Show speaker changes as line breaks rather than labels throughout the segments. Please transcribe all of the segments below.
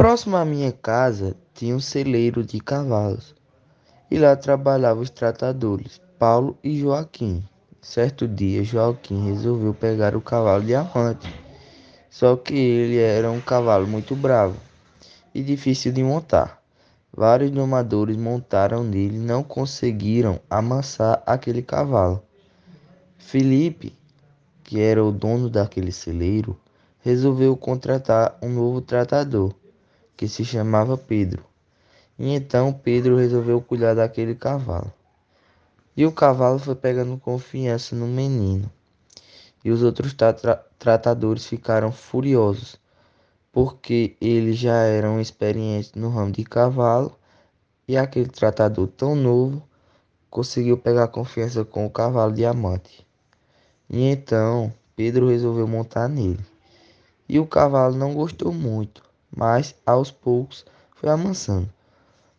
Próximo à minha casa tinha um celeiro de cavalos, e lá trabalhavam os tratadores, Paulo e Joaquim. Certo dia, Joaquim resolveu pegar o cavalo diamante, só que ele era um cavalo muito bravo e difícil de montar. Vários domadores montaram nele e não conseguiram amansar aquele cavalo. Felipe, que era o dono daquele celeiro, resolveu contratar um novo tratador que se chamava Pedro. E então Pedro resolveu cuidar daquele cavalo. E o cavalo foi pegando confiança no menino. E os outros tra tratadores ficaram furiosos, porque eles já eram experientes no ramo de cavalo, e aquele tratador tão novo conseguiu pegar confiança com o cavalo diamante. E então Pedro resolveu montar nele. E o cavalo não gostou muito, mas aos poucos foi amansando.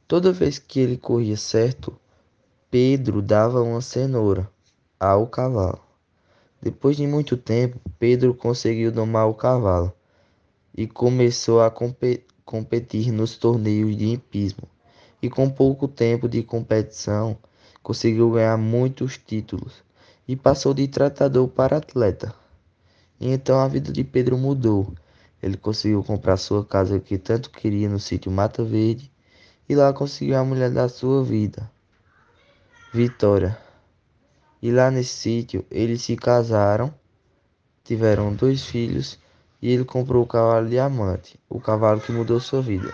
Toda vez que ele corria certo, Pedro dava uma cenoura ao cavalo. Depois de muito tempo, Pedro conseguiu domar o cavalo e começou a competir nos torneios de hipismo. E com pouco tempo de competição, conseguiu ganhar muitos títulos e passou de tratador para atleta. E então a vida de Pedro mudou. Ele conseguiu comprar sua casa que tanto queria no sítio Mata Verde e lá conseguiu a mulher da sua vida, Vitória. E lá nesse sítio eles se casaram, tiveram dois filhos e ele comprou o cavalo diamante, o cavalo que mudou sua vida.